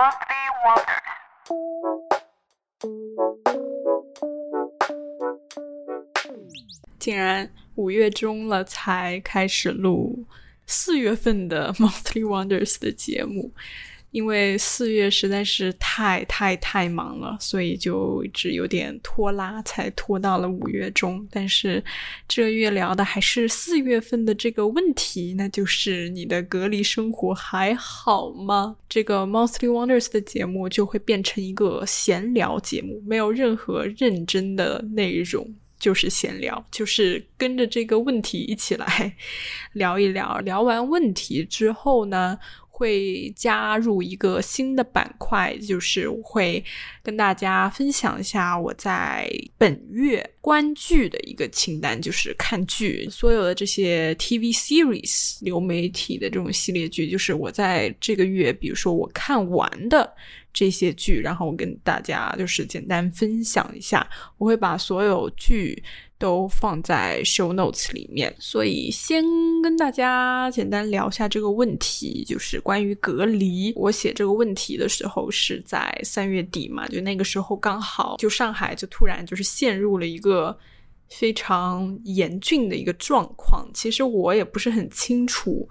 Monthly Wonders。竟然五月中了才开始录四月份的 Monthly Wonders 的节目，因为四月实在是太太太忙了，所以就一直有点拖拉，才拖到了五月中。但是这月聊的还是四月份的这个问题，那就是你的隔离生活还好吗？这个 Monthly Wonders 的节目就会变成一个闲聊节目，没有任何认真的内容。就是闲聊，就是跟着这个问题一起来 聊一聊。聊完问题之后呢，会加入一个新的板块，就是我会跟大家分享一下我在本月观剧的一个清单，就是看剧所有的这些 TV series 流媒体的这种系列剧，就是我在这个月，比如说我看完的。这些剧，然后我跟大家就是简单分享一下。我会把所有剧都放在 show notes 里面，所以先跟大家简单聊一下这个问题，就是关于隔离。我写这个问题的时候是在三月底嘛，就那个时候刚好就上海就突然就是陷入了一个非常严峻的一个状况。其实我也不是很清楚。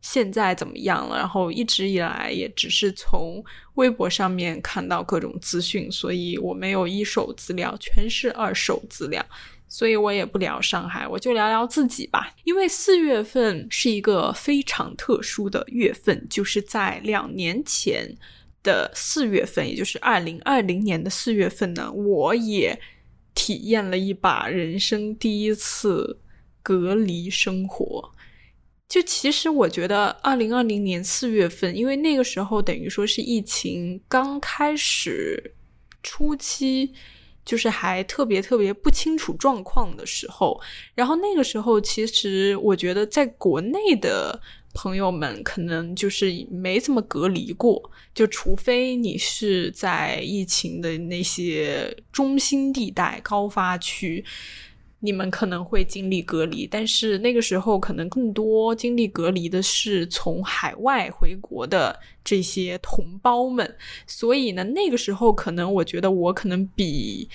现在怎么样了？然后一直以来也只是从微博上面看到各种资讯，所以我没有一手资料，全是二手资料，所以我也不聊上海，我就聊聊自己吧。因为四月份是一个非常特殊的月份，就是在两年前的四月份，也就是二零二零年的四月份呢，我也体验了一把人生第一次隔离生活。就其实我觉得，二零二零年四月份，因为那个时候等于说是疫情刚开始初期，就是还特别特别不清楚状况的时候。然后那个时候，其实我觉得在国内的朋友们可能就是没怎么隔离过，就除非你是在疫情的那些中心地带、高发区。你们可能会经历隔离，但是那个时候可能更多经历隔离的是从海外回国的这些同胞们，所以呢，那个时候可能我觉得我可能比。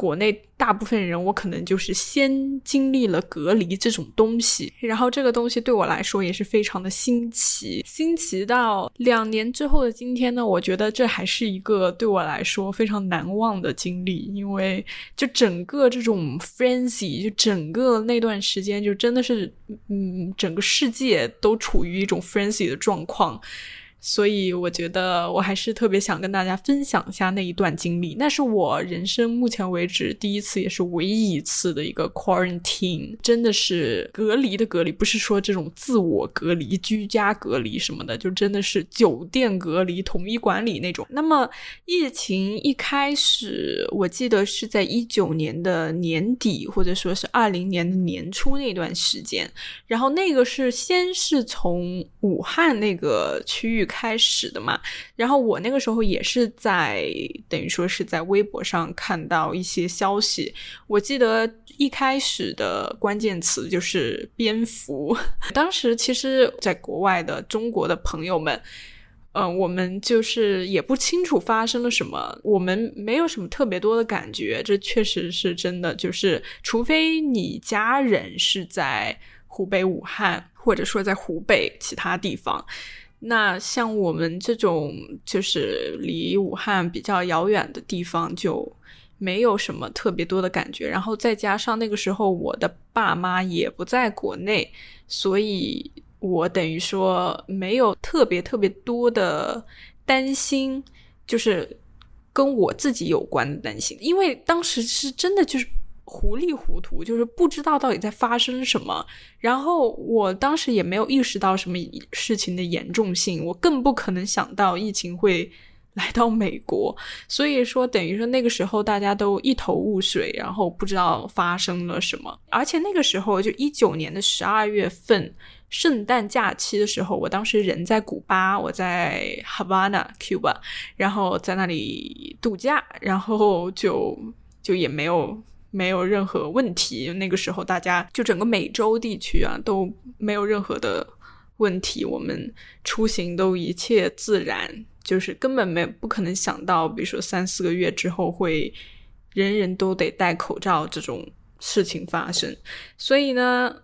国内大部分人，我可能就是先经历了隔离这种东西，然后这个东西对我来说也是非常的新奇，新奇到两年之后的今天呢，我觉得这还是一个对我来说非常难忘的经历，因为就整个这种 frenzy，就整个那段时间，就真的是，嗯，整个世界都处于一种 frenzy 的状况。所以我觉得我还是特别想跟大家分享一下那一段经历。那是我人生目前为止第一次，也是唯一一次的一个 quarantine，真的是隔离的隔离，不是说这种自我隔离、居家隔离什么的，就真的是酒店隔离、统一管理那种。那么疫情一开始，我记得是在一九年的年底，或者说是二零年的年初那段时间。然后那个是先是从武汉那个区域。开始的嘛，然后我那个时候也是在等于说是在微博上看到一些消息。我记得一开始的关键词就是蝙蝠。当时其实，在国外的中国的朋友们，嗯，我们就是也不清楚发生了什么，我们没有什么特别多的感觉。这确实是真的，就是除非你家人是在湖北武汉，或者说在湖北其他地方。那像我们这种就是离武汉比较遥远的地方，就没有什么特别多的感觉。然后再加上那个时候我的爸妈也不在国内，所以我等于说没有特别特别多的担心，就是跟我自己有关的担心，因为当时是真的就是。糊里糊涂，就是不知道到底在发生什么。然后我当时也没有意识到什么事情的严重性，我更不可能想到疫情会来到美国。所以说，等于说那个时候大家都一头雾水，然后不知道发生了什么。而且那个时候就一九年的十二月份，圣诞假期的时候，我当时人在古巴，我在 Havana Cuba，然后在那里度假，然后就就也没有。没有任何问题。那个时候，大家就整个美洲地区啊都没有任何的问题，我们出行都一切自然，就是根本没不可能想到，比如说三四个月之后会人人都得戴口罩这种事情发生。所以呢，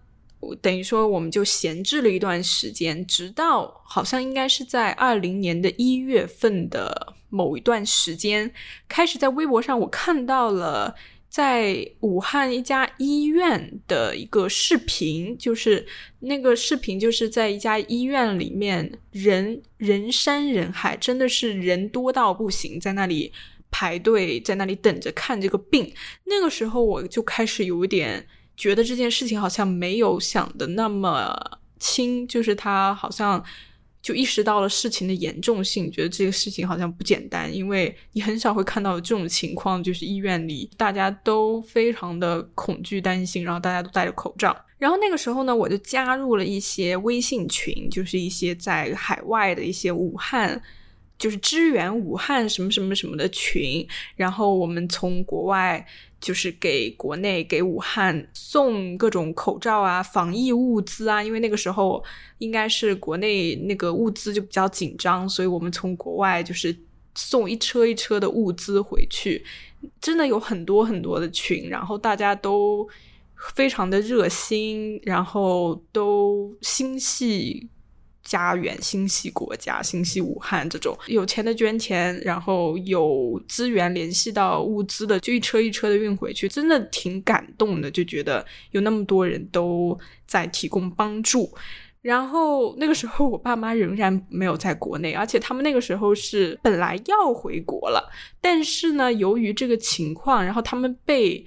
等于说我们就闲置了一段时间，直到好像应该是在二零年的一月份的某一段时间，开始在微博上我看到了。在武汉一家医院的一个视频，就是那个视频，就是在一家医院里面，人人山人海，真的是人多到不行，在那里排队，在那里等着看这个病。那个时候我就开始有一点觉得这件事情好像没有想的那么轻，就是他好像。就意识到了事情的严重性，觉得这个事情好像不简单，因为你很少会看到这种情况，就是医院里大家都非常的恐惧担心，然后大家都戴着口罩。然后那个时候呢，我就加入了一些微信群，就是一些在海外的一些武汉，就是支援武汉什么什么什么的群，然后我们从国外。就是给国内给武汉送各种口罩啊、防疫物资啊，因为那个时候应该是国内那个物资就比较紧张，所以我们从国外就是送一车一车的物资回去，真的有很多很多的群，然后大家都非常的热心，然后都心系。家园、心系国家、心系武汉，这种有钱的捐钱，然后有资源联系到物资的，就一车一车的运回去，真的挺感动的。就觉得有那么多人都在提供帮助。然后那个时候，我爸妈仍然没有在国内，而且他们那个时候是本来要回国了，但是呢，由于这个情况，然后他们被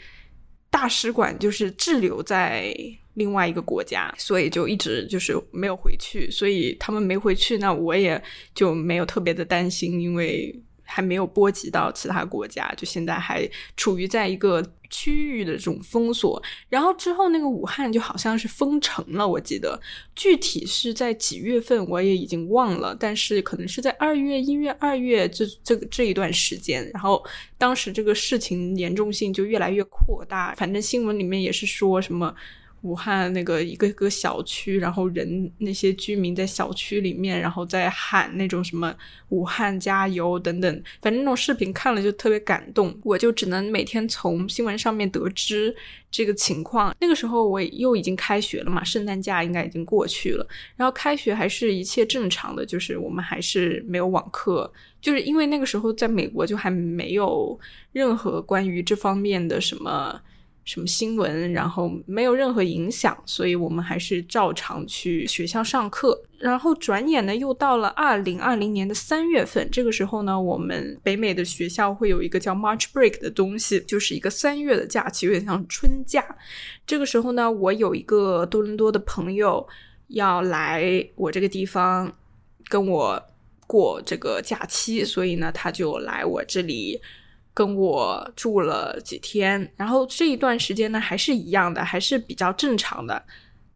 大使馆就是滞留在。另外一个国家，所以就一直就是没有回去，所以他们没回去，那我也就没有特别的担心，因为还没有波及到其他国家，就现在还处于在一个区域的这种封锁。然后之后那个武汉就好像是封城了，我记得具体是在几月份我也已经忘了，但是可能是在二月、一月、二月这这这一段时间。然后当时这个事情严重性就越来越扩大，反正新闻里面也是说什么。武汉那个一个个小区，然后人那些居民在小区里面，然后在喊那种什么“武汉加油”等等，反正那种视频看了就特别感动。我就只能每天从新闻上面得知这个情况。那个时候我又已经开学了嘛，圣诞假应该已经过去了，然后开学还是一切正常的，就是我们还是没有网课，就是因为那个时候在美国就还没有任何关于这方面的什么。什么新闻，然后没有任何影响，所以我们还是照常去学校上课。然后转眼呢，又到了二零二零年的三月份，这个时候呢，我们北美的学校会有一个叫 March Break 的东西，就是一个三月的假期，有点像春假。这个时候呢，我有一个多伦多的朋友要来我这个地方跟我过这个假期，所以呢，他就来我这里。跟我住了几天，然后这一段时间呢，还是一样的，还是比较正常的。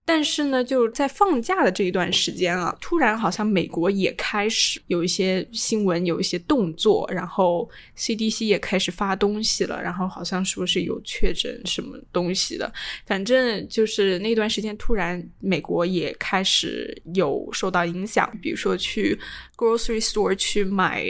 但是呢，就在放假的这一段时间啊，突然好像美国也开始有一些新闻，有一些动作，然后 CDC 也开始发东西了，然后好像说是有确诊什么东西的。反正就是那段时间，突然美国也开始有受到影响，比如说去 grocery store 去买。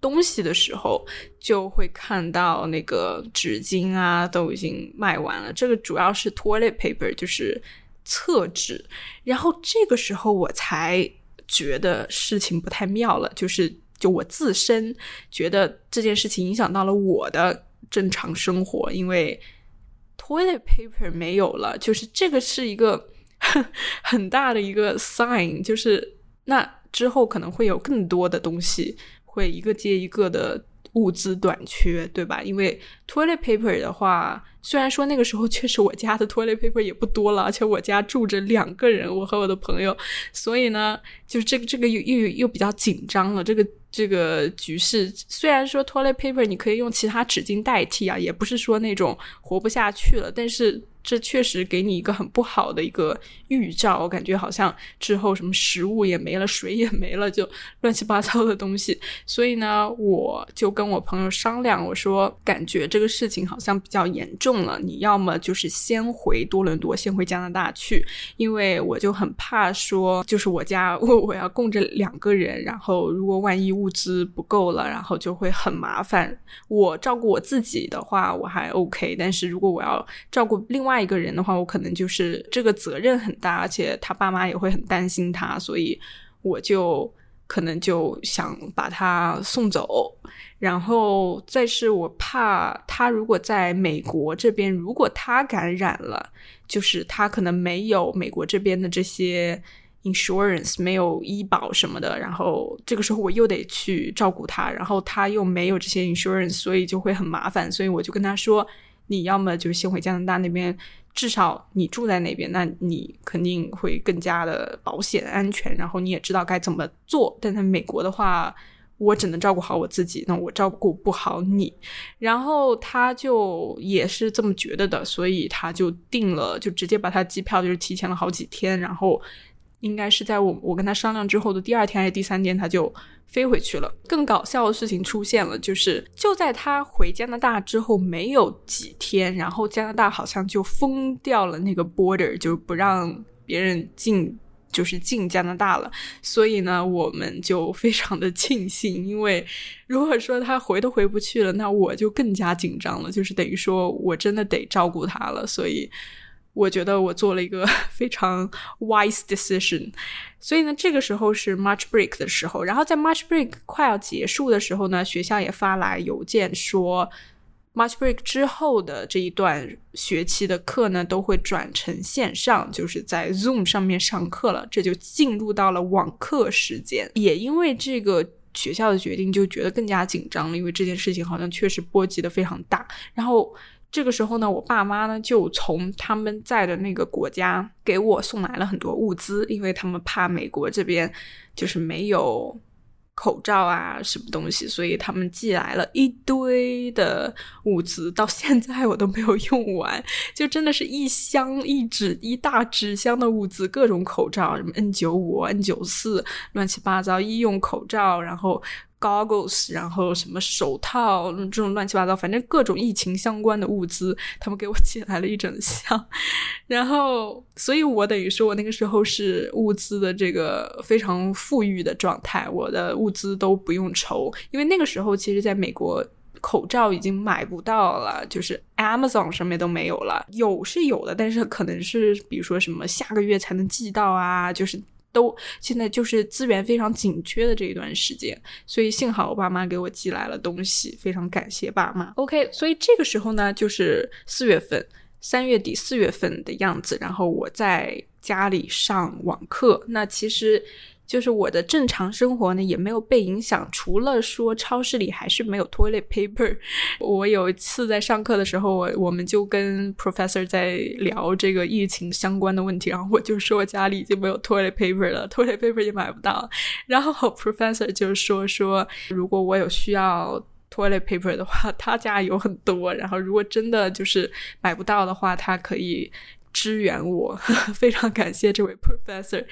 东西的时候，就会看到那个纸巾啊，都已经卖完了。这个主要是 toilet paper，就是厕纸。然后这个时候我才觉得事情不太妙了，就是就我自身觉得这件事情影响到了我的正常生活，因为 toilet paper 没有了，就是这个是一个 很大的一个 sign，就是那之后可能会有更多的东西。会一个接一个的物资短缺，对吧？因为 toilet paper 的话，虽然说那个时候确实我家的 toilet paper 也不多了，而且我家住着两个人，我和我的朋友，所以呢，就是这个这个又又又比较紧张了。这个这个局势，虽然说 toilet paper 你可以用其他纸巾代替啊，也不是说那种活不下去了，但是。这确实给你一个很不好的一个预兆。我感觉好像之后什么食物也没了，水也没了，就乱七八糟的东西。所以呢，我就跟我朋友商量，我说感觉这个事情好像比较严重了，你要么就是先回多伦多，先回加拿大去，因为我就很怕说，就是我家我我要供着两个人，然后如果万一物资不够了，然后就会很麻烦。我照顾我自己的话，我还 OK，但是如果我要照顾另外一个人的话，我可能就是这个责任很大，而且他爸妈也会很担心他，所以我就可能就想把他送走。然后再是我怕他如果在美国这边，如果他感染了，就是他可能没有美国这边的这些 insurance，没有医保什么的，然后这个时候我又得去照顾他，然后他又没有这些 insurance，所以就会很麻烦。所以我就跟他说，你要么就先回加拿大那边，至少你住在那边，那你肯定会更加的保险安全，然后你也知道该怎么做。但在美国的话，我只能照顾好我自己，那我照顾不好你。然后他就也是这么觉得的，所以他就定了，就直接把他机票就是提前了好几天，然后应该是在我我跟他商量之后的第二天还是第三天，他就飞回去了。更搞笑的事情出现了，就是就在他回加拿大之后没有几天，然后加拿大好像就封掉了那个 border，就不让别人进。就是进加拿大了，所以呢，我们就非常的庆幸，因为如果说他回都回不去了，那我就更加紧张了，就是等于说我真的得照顾他了，所以我觉得我做了一个 非常 wise decision。所以呢，这个时候是 March break 的时候，然后在 March break 快要结束的时候呢，学校也发来邮件说。March break 之后的这一段学期的课呢，都会转成线上，就是在 Zoom 上面上课了。这就进入到了网课时间。也因为这个学校的决定，就觉得更加紧张了，因为这件事情好像确实波及的非常大。然后这个时候呢，我爸妈呢就从他们在的那个国家给我送来了很多物资，因为他们怕美国这边就是没有。口罩啊，什么东西？所以他们寄来了一堆的物资，到现在我都没有用完，就真的是一箱一纸一大纸箱的物资，各种口罩，什么 N 九五、N 九四，乱七八糟医用口罩，然后。Goggles，然后什么手套，这种乱七八糟，反正各种疫情相关的物资，他们给我寄来了一整箱。然后，所以我等于说我那个时候是物资的这个非常富裕的状态，我的物资都不用愁，因为那个时候其实在美国口罩已经买不到了，就是 Amazon 上面都没有了，有是有的，但是可能是比如说什么下个月才能寄到啊，就是。都现在就是资源非常紧缺的这一段时间，所以幸好我爸妈给我寄来了东西，非常感谢爸妈。OK，所以这个时候呢，就是四月份、三月底、四月份的样子，然后我在家里上网课。那其实。就是我的正常生活呢，也没有被影响，除了说超市里还是没有 toilet paper。我有一次在上课的时候，我我们就跟 professor 在聊这个疫情相关的问题，然后我就说我家里已经没有 toilet paper 了，toilet paper 也买不到。然后 professor 就说说，如果我有需要 toilet paper 的话，他家有很多。然后如果真的就是买不到的话，他可以支援我。非常感谢这位 professor。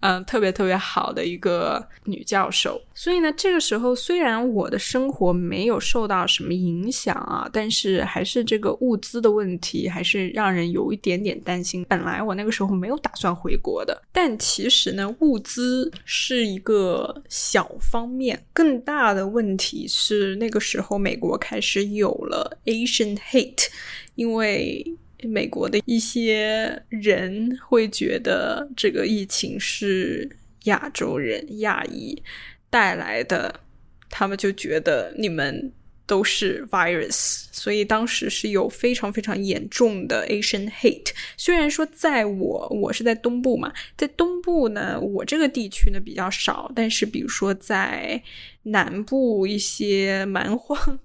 嗯，特别特别好的一个女教授，所以呢，这个时候虽然我的生活没有受到什么影响啊，但是还是这个物资的问题还是让人有一点点担心。本来我那个时候没有打算回国的，但其实呢，物资是一个小方面，更大的问题是那个时候美国开始有了 Asian hate，因为。美国的一些人会觉得这个疫情是亚洲人、亚裔带来的，他们就觉得你们都是 virus，所以当时是有非常非常严重的 Asian hate。虽然说在我我是在东部嘛，在东部呢，我这个地区呢比较少，但是比如说在南部一些蛮荒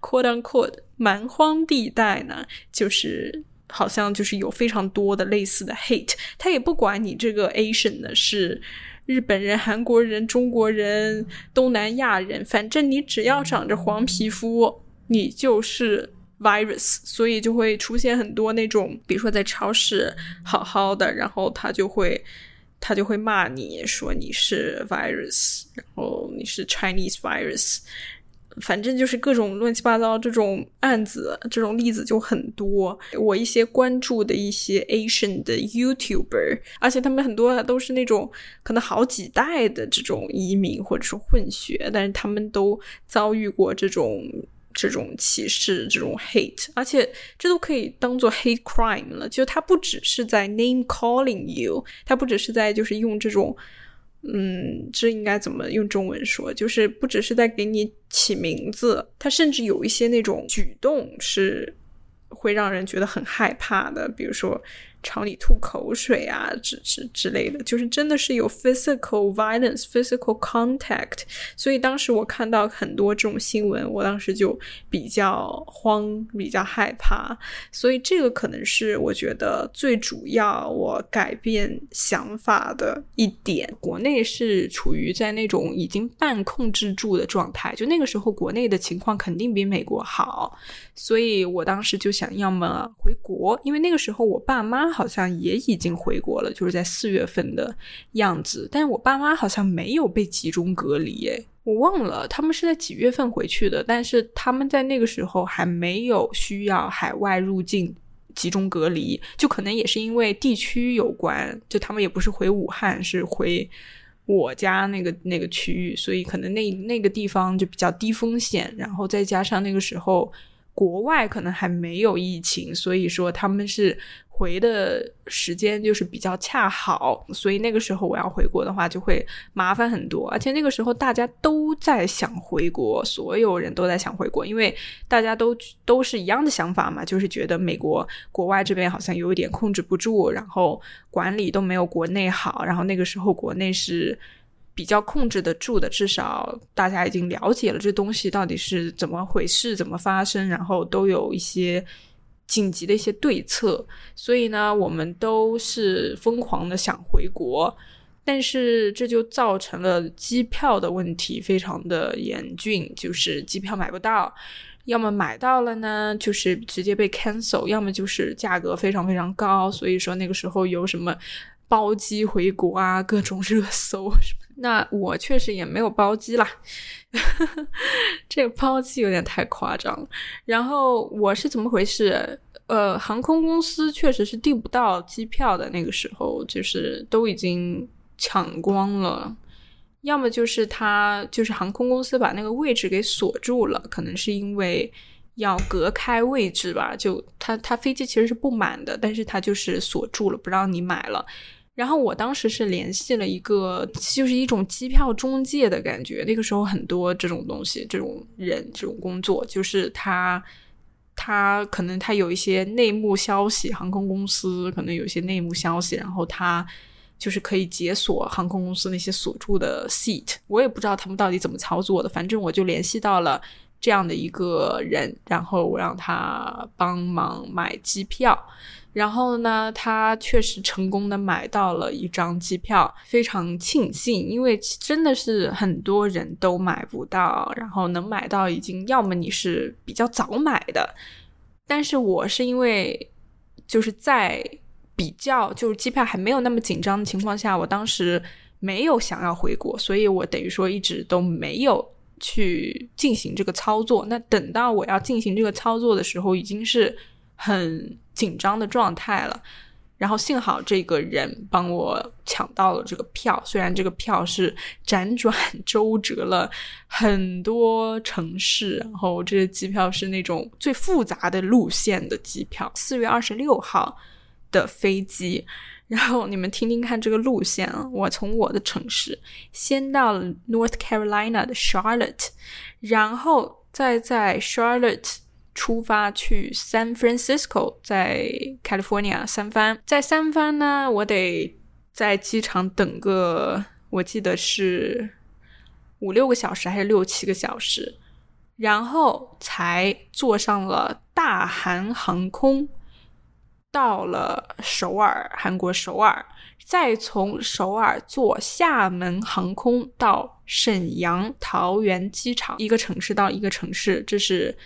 ，quote unquote。蛮荒地带呢，就是好像就是有非常多的类似的 hate，他也不管你这个 Asian 呢是日本人、韩国人、中国人、东南亚人，反正你只要长着黄皮肤，你就是 virus，所以就会出现很多那种，比如说在超市好好的，然后他就会他就会骂你说你是 virus，然后你是 Chinese virus。反正就是各种乱七八糟这种案子，这种例子就很多。我一些关注的一些 Asian 的 YouTuber，而且他们很多都是那种可能好几代的这种移民或者是混血，但是他们都遭遇过这种这种歧视、这种 hate，而且这都可以当做 hate crime 了。就他不只是在 name calling you，他不只是在就是用这种。嗯，这应该怎么用中文说？就是不只是在给你起名字，他甚至有一些那种举动是会让人觉得很害怕的，比如说。朝你吐口水啊，之之之类的，就是真的是有 physical violence, physical contact。所以当时我看到很多这种新闻，我当时就比较慌，比较害怕。所以这个可能是我觉得最主要我改变想法的一点。国内是处于在那种已经半控制住的状态，就那个时候国内的情况肯定比美国好，所以我当时就想要么回国，因为那个时候我爸妈。好像也已经回国了，就是在四月份的样子。但是我爸妈好像没有被集中隔离，诶，我忘了他们是在几月份回去的。但是他们在那个时候还没有需要海外入境集中隔离，就可能也是因为地区有关，就他们也不是回武汉，是回我家那个那个区域，所以可能那那个地方就比较低风险。然后再加上那个时候国外可能还没有疫情，所以说他们是。回的时间就是比较恰好，所以那个时候我要回国的话就会麻烦很多，而且那个时候大家都在想回国，所有人都在想回国，因为大家都都是一样的想法嘛，就是觉得美国国外这边好像有一点控制不住，然后管理都没有国内好，然后那个时候国内是比较控制得住的，至少大家已经了解了这东西到底是怎么回事，怎么发生，然后都有一些。紧急的一些对策，所以呢，我们都是疯狂的想回国，但是这就造成了机票的问题非常的严峻，就是机票买不到，要么买到了呢，就是直接被 cancel，要么就是价格非常非常高，所以说那个时候有什么包机回国啊，各种 热搜什么。那我确实也没有包机啦，这个包机有点太夸张。然后我是怎么回事？呃，航空公司确实是订不到机票的，那个时候就是都已经抢光了。要么就是他就是航空公司把那个位置给锁住了，可能是因为要隔开位置吧。就他他飞机其实是不满的，但是他就是锁住了，不让你买了。然后我当时是联系了一个，就是一种机票中介的感觉。那个时候很多这种东西，这种人，这种工作，就是他，他可能他有一些内幕消息，航空公司可能有些内幕消息，然后他就是可以解锁航空公司那些锁住的 seat。我也不知道他们到底怎么操作的，反正我就联系到了这样的一个人，然后我让他帮忙买机票。然后呢，他确实成功的买到了一张机票，非常庆幸，因为真的是很多人都买不到，然后能买到已经要么你是比较早买的，但是我是因为就是在比较就是机票还没有那么紧张的情况下，我当时没有想要回国，所以我等于说一直都没有去进行这个操作。那等到我要进行这个操作的时候，已经是很。紧张的状态了，然后幸好这个人帮我抢到了这个票，虽然这个票是辗转 周折了很多城市，然后这个机票是那种最复杂的路线的机票，四月二十六号的飞机，然后你们听听看这个路线啊，我从我的城市先到了 North Carolina 的 Charlotte，然后再在 Charlotte。出发去 San Francisco，在 California 三番，在三番呢，我得在机场等个，我记得是五六个小时还是六七个小时，然后才坐上了大韩航空，到了首尔，韩国首尔，再从首尔坐厦门航空到沈阳桃园机场，一个城市到一个城市，这是。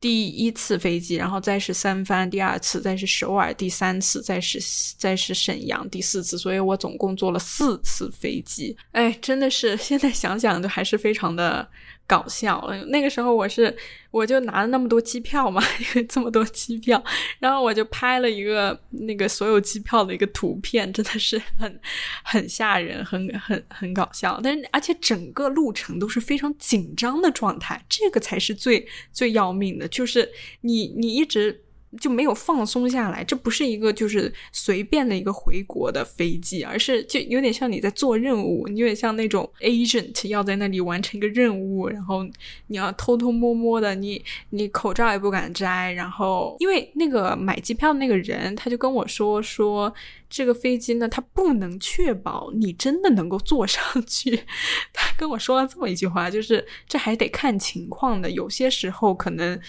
第一次飞机，然后再是三藩第二次，再是首尔第三次，再是再是沈阳第四次，所以我总共坐了四次飞机。哎，真的是现在想想都还是非常的。搞笑了，那个时候我是我就拿了那么多机票嘛，因为这么多机票，然后我就拍了一个那个所有机票的一个图片，真的是很很吓人，很很很搞笑。但是而且整个路程都是非常紧张的状态，这个才是最最要命的，就是你你一直。就没有放松下来，这不是一个就是随便的一个回国的飞机，而是就有点像你在做任务，你有点像那种 agent 要在那里完成一个任务，然后你要偷偷摸摸的，你你口罩也不敢摘，然后因为那个买机票的那个人他就跟我说说这个飞机呢，他不能确保你真的能够坐上去，他跟我说了这么一句话，就是这还得看情况的，有些时候可能。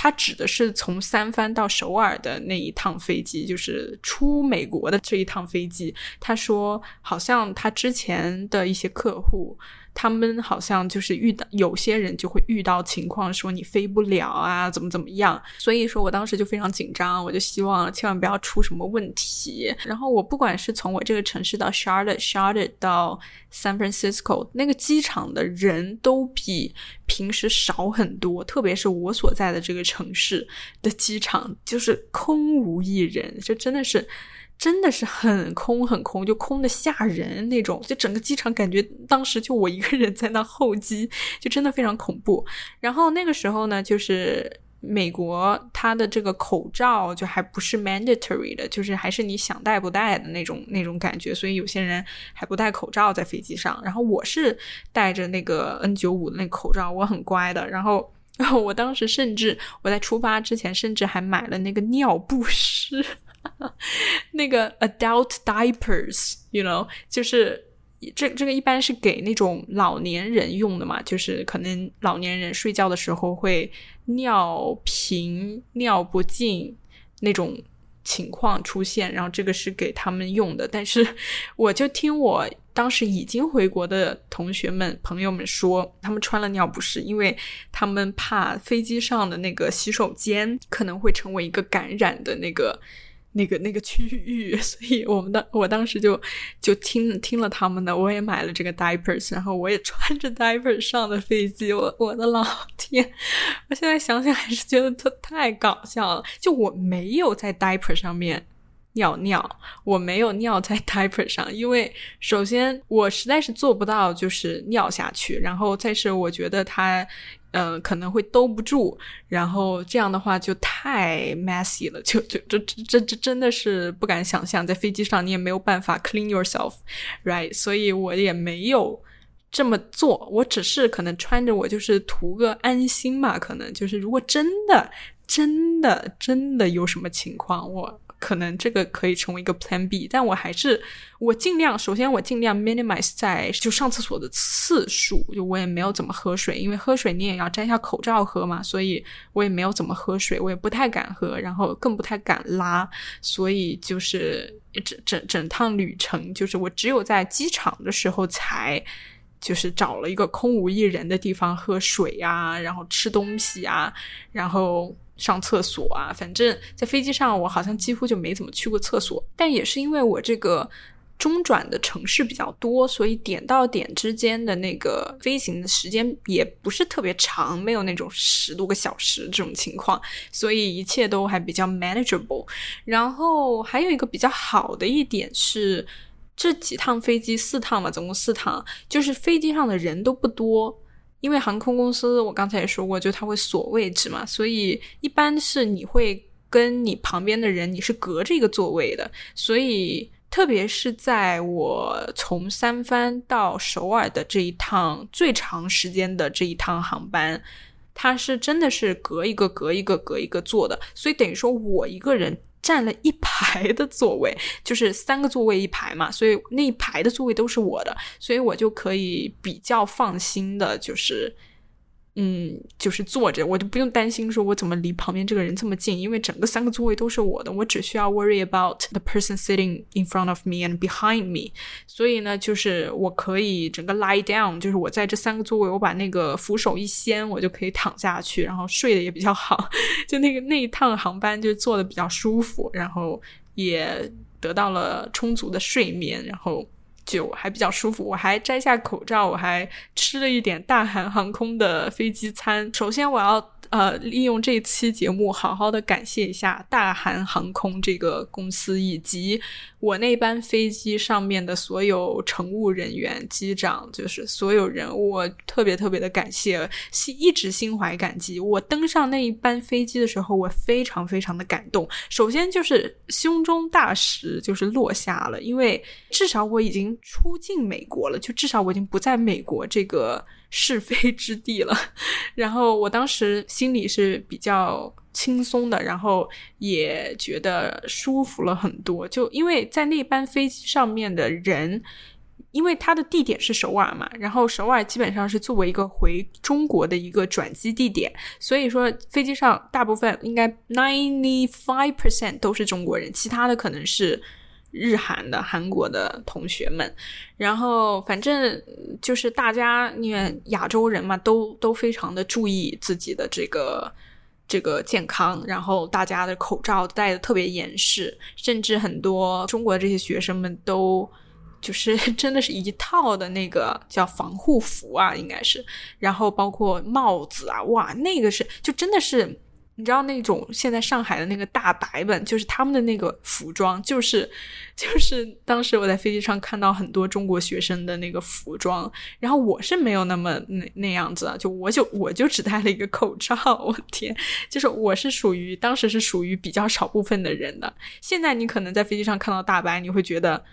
他指的是从三藩到首尔的那一趟飞机，就是出美国的这一趟飞机。他说，好像他之前的一些客户。他们好像就是遇到有些人就会遇到情况，说你飞不了啊，怎么怎么样。所以说我当时就非常紧张，我就希望千万不要出什么问题。然后我不管是从我这个城市到 Charlotte，Charlotte 到 San Francisco，那个机场的人都比平时少很多，特别是我所在的这个城市的机场就是空无一人，就真的是。真的是很空很空，就空的吓人那种，就整个机场感觉当时就我一个人在那候机，就真的非常恐怖。然后那个时候呢，就是美国它的这个口罩就还不是 mandatory 的，就是还是你想戴不戴的那种那种感觉，所以有些人还不戴口罩在飞机上。然后我是戴着那个 N 九五的那口罩，我很乖的。然后 我当时甚至我在出发之前，甚至还买了那个尿不湿。那个 adult diapers，you know，就是这这个一般是给那种老年人用的嘛，就是可能老年人睡觉的时候会尿频、尿不尽那种情况出现，然后这个是给他们用的。但是我就听我当时已经回国的同学们、朋友们说，他们穿了尿不湿，因为他们怕飞机上的那个洗手间可能会成为一个感染的那个。那个那个区域，所以我们当我当时就就听听了他们的，我也买了这个 diapers，然后我也穿着 diapers 上的飞机。我我的老天，我现在想想还是觉得他太搞笑了。就我没有在 diaper 上面尿尿，我没有尿在 diaper 上，因为首先我实在是做不到就是尿下去，然后再是我觉得它。呃，可能会兜不住，然后这样的话就太 messy 了，就就这这这真的是不敢想象，在飞机上你也没有办法 clean yourself，right？所以我也没有这么做，我只是可能穿着我就是图个安心嘛，可能就是如果真的真的真的有什么情况，我。可能这个可以成为一个 Plan B，但我还是我尽量，首先我尽量 minimize 在就上厕所的次数，就我也没有怎么喝水，因为喝水你也要摘下口罩喝嘛，所以我也没有怎么喝水，我也不太敢喝，然后更不太敢拉，所以就是整整整趟旅程，就是我只有在机场的时候才就是找了一个空无一人的地方喝水啊，然后吃东西啊，然后。上厕所啊，反正在飞机上我好像几乎就没怎么去过厕所。但也是因为我这个中转的城市比较多，所以点到点之间的那个飞行的时间也不是特别长，没有那种十多个小时这种情况，所以一切都还比较 manageable。然后还有一个比较好的一点是，这几趟飞机四趟嘛，总共四趟，就是飞机上的人都不多。因为航空公司，我刚才也说过，就它会锁位置嘛，所以一般是你会跟你旁边的人，你是隔着一个座位的。所以，特别是在我从三藩到首尔的这一趟最长时间的这一趟航班，它是真的是隔一个隔一个隔一个坐的，所以等于说我一个人。占了一排的座位，就是三个座位一排嘛，所以那一排的座位都是我的，所以我就可以比较放心的，就是嗯，就是坐着，我就不用担心说我怎么离旁边这个人这么近，因为整个三个座位都是我的，我只需要 worry about the person sitting in front of me and behind me。所以呢，就是我可以整个 lie down，就是我在这三个座位，我把那个扶手一掀，我就可以躺下去，然后睡得也比较好。就那个那一趟航班就坐的比较舒服，然后也得到了充足的睡眠，然后。酒还比较舒服，我还摘下口罩，我还吃了一点大韩航空的飞机餐。首先，我要。呃，利用这期节目，好好的感谢一下大韩航空这个公司，以及我那班飞机上面的所有乘务人员、机长，就是所有人，我特别特别的感谢，心一直心怀感激。我登上那一班飞机的时候，我非常非常的感动。首先就是胸中大石就是落下了，因为至少我已经出境美国了，就至少我已经不在美国这个。是非 之地了，然后我当时心里是比较轻松的，然后也觉得舒服了很多。就因为在那班飞机上面的人，因为它的地点是首尔嘛，然后首尔基本上是作为一个回中国的一个转机地点，所以说飞机上大部分应该 ninety five percent 都是中国人，其他的可能是。日韩的韩国的同学们，然后反正就是大家因为亚洲人嘛，都都非常的注意自己的这个这个健康，然后大家的口罩戴的特别严实，甚至很多中国这些学生们都就是 真的是一套的那个叫防护服啊，应该是，然后包括帽子啊，哇，那个是就真的是。你知道那种现在上海的那个大白本，就是他们的那个服装，就是就是当时我在飞机上看到很多中国学生的那个服装，然后我是没有那么那那样子，就我就我就只戴了一个口罩，我天，就是我是属于当时是属于比较少部分的人的。现在你可能在飞机上看到大白，你会觉得。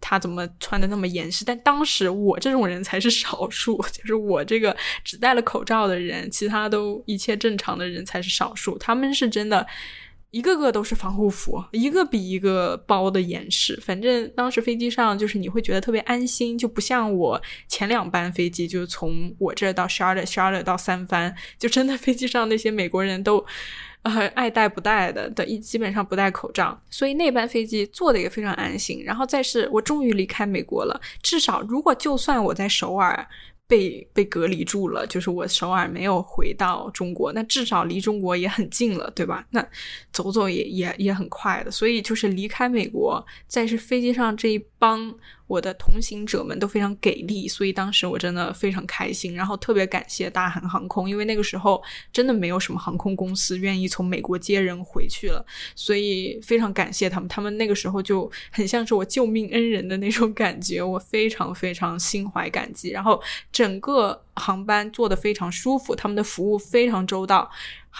他怎么穿的那么严实？但当时我这种人才是少数，就是我这个只戴了口罩的人，其他都一切正常的人才是少数。他们是真的，一个个都是防护服，一个比一个包的严实。反正当时飞机上就是你会觉得特别安心，就不像我前两班飞机，就从我这儿到 Charlotte，Charlotte 到三藩，就真的飞机上那些美国人都。呃，爱戴不戴的，的一基本上不戴口罩，所以那班飞机坐的也非常安心。然后再是我终于离开美国了，至少如果就算我在首尔。被被隔离住了，就是我首尔没有回到中国，那至少离中国也很近了，对吧？那走走也也也很快的，所以就是离开美国，再是飞机上这一帮我的同行者们都非常给力，所以当时我真的非常开心，然后特别感谢大韩航空，因为那个时候真的没有什么航空公司愿意从美国接人回去了，所以非常感谢他们，他们那个时候就很像是我救命恩人的那种感觉，我非常非常心怀感激，然后。整个航班坐的非常舒服，他们的服务非常周到，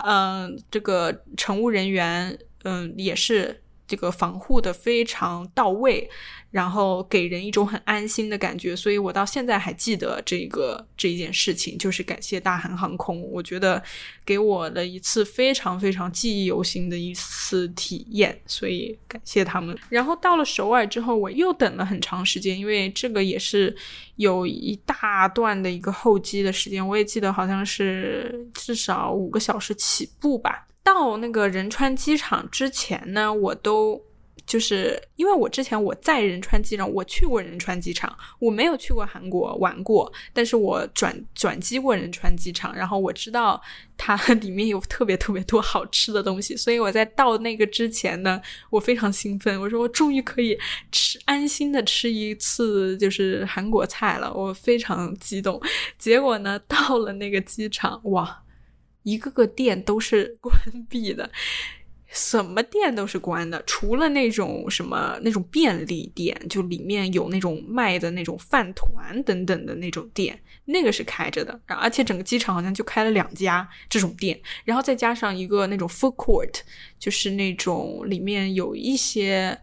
嗯，这个乘务人员，嗯，也是这个防护的非常到位。然后给人一种很安心的感觉，所以我到现在还记得这个这一件事情，就是感谢大韩航空，我觉得给我的一次非常非常记忆犹新的一次体验，所以感谢他们。然后到了首尔之后，我又等了很长时间，因为这个也是有一大段的一个候机的时间，我也记得好像是至少五个小时起步吧。到那个仁川机场之前呢，我都。就是因为我之前我在仁川机场，我去过仁川机场，我没有去过韩国玩过，但是我转转机过仁川机场，然后我知道它 里面有特别特别多好吃的东西，所以我在到那个之前呢，我非常兴奋，我说我终于可以吃安心的吃一次就是韩国菜了，我非常激动。结果呢，到了那个机场，哇，一个个店都是关闭的。什么店都是关的，除了那种什么那种便利店，就里面有那种卖的那种饭团等等的那种店，那个是开着的。而且整个机场好像就开了两家这种店，然后再加上一个那种 food court，就是那种里面有一些。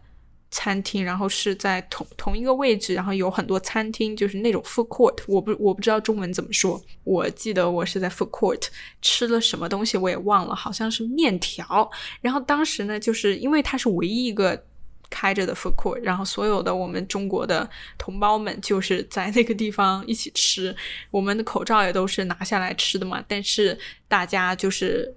餐厅，然后是在同同一个位置，然后有很多餐厅，就是那种 food court。我不我不知道中文怎么说。我记得我是在 food court 吃了什么东西，我也忘了，好像是面条。然后当时呢，就是因为它是唯一一个开着的 food court，然后所有的我们中国的同胞们就是在那个地方一起吃，我们的口罩也都是拿下来吃的嘛，但是大家就是。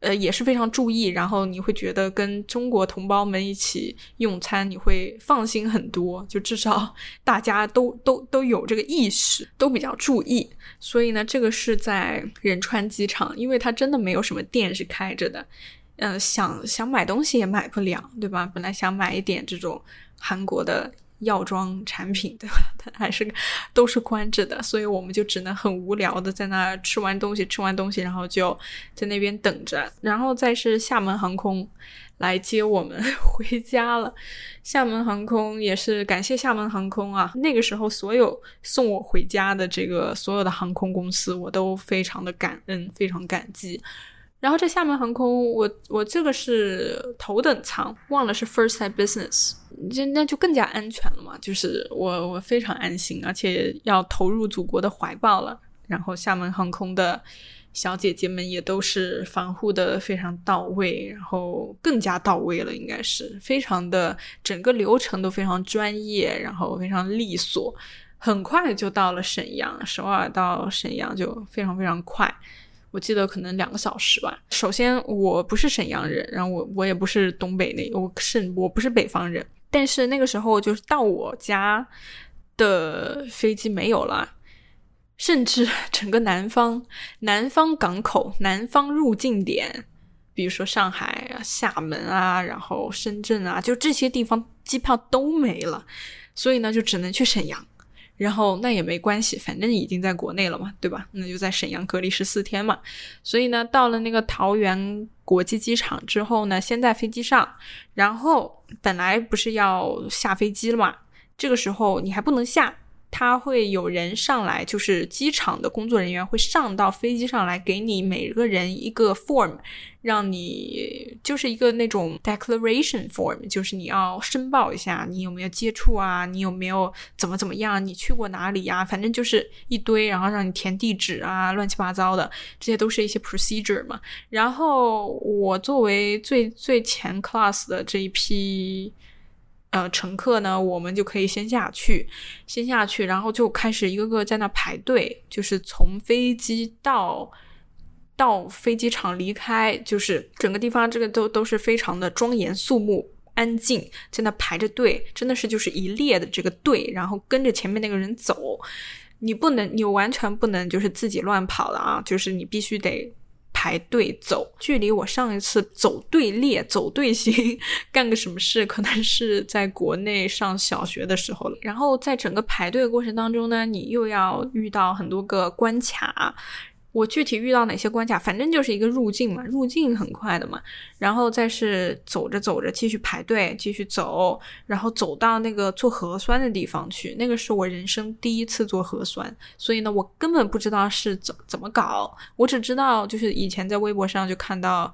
呃，也是非常注意，然后你会觉得跟中国同胞们一起用餐，你会放心很多。就至少 大家都都都有这个意识，都比较注意。所以呢，这个是在仁川机场，因为它真的没有什么店是开着的。嗯，想想买东西也买不了，对吧？本来想买一点这种韩国的。药妆产品对吧？它还是都是关着的，所以我们就只能很无聊的在那吃完东西，吃完东西，然后就在那边等着。然后再是厦门航空来接我们 回家了。厦门航空也是感谢厦门航空啊，那个时候所有送我回家的这个所有的航空公司，我都非常的感恩，非常感激。然后这厦门航空，我我这个是头等舱，忘了是 first class business，就那就更加安全了嘛，就是我我非常安心，而且要投入祖国的怀抱了。然后厦门航空的小姐姐们也都是防护的非常到位，然后更加到位了，应该是非常的整个流程都非常专业，然后非常利索，很快就到了沈阳，首尔到沈阳就非常非常快。我记得可能两个小时吧。首先，我不是沈阳人，然后我我也不是东北那，我是我不是北方人。但是那个时候，就是到我家的飞机没有了，甚至整个南方南方港口、南方入境点，比如说上海啊、厦门啊，然后深圳啊，就这些地方机票都没了，所以呢，就只能去沈阳。然后那也没关系，反正已经在国内了嘛，对吧？那就在沈阳隔离十四天嘛。所以呢，到了那个桃园国际机场之后呢，先在飞机上，然后本来不是要下飞机了嘛，这个时候你还不能下。他会有人上来，就是机场的工作人员会上到飞机上来，给你每个人一个 form，让你就是一个那种 declaration form，就是你要申报一下你有没有接触啊，你有没有怎么怎么样，你去过哪里呀？反正就是一堆，然后让你填地址啊，乱七八糟的，这些都是一些 procedure 嘛。然后我作为最最前 class 的这一批。呃，乘客呢，我们就可以先下去，先下去，然后就开始一个个在那排队，就是从飞机到到飞机场离开，就是整个地方这个都都是非常的庄严肃穆、安静，在那排着队，真的是就是一列的这个队，然后跟着前面那个人走，你不能，你完全不能就是自己乱跑的啊，就是你必须得。排队走，距离我上一次走队列、走队形 干个什么事，可能是在国内上小学的时候了。然后在整个排队的过程当中呢，你又要遇到很多个关卡。我具体遇到哪些关卡，反正就是一个入境嘛，入境很快的嘛，然后再是走着走着继续排队，继续走，然后走到那个做核酸的地方去，那个是我人生第一次做核酸，所以呢，我根本不知道是怎怎么搞，我只知道就是以前在微博上就看到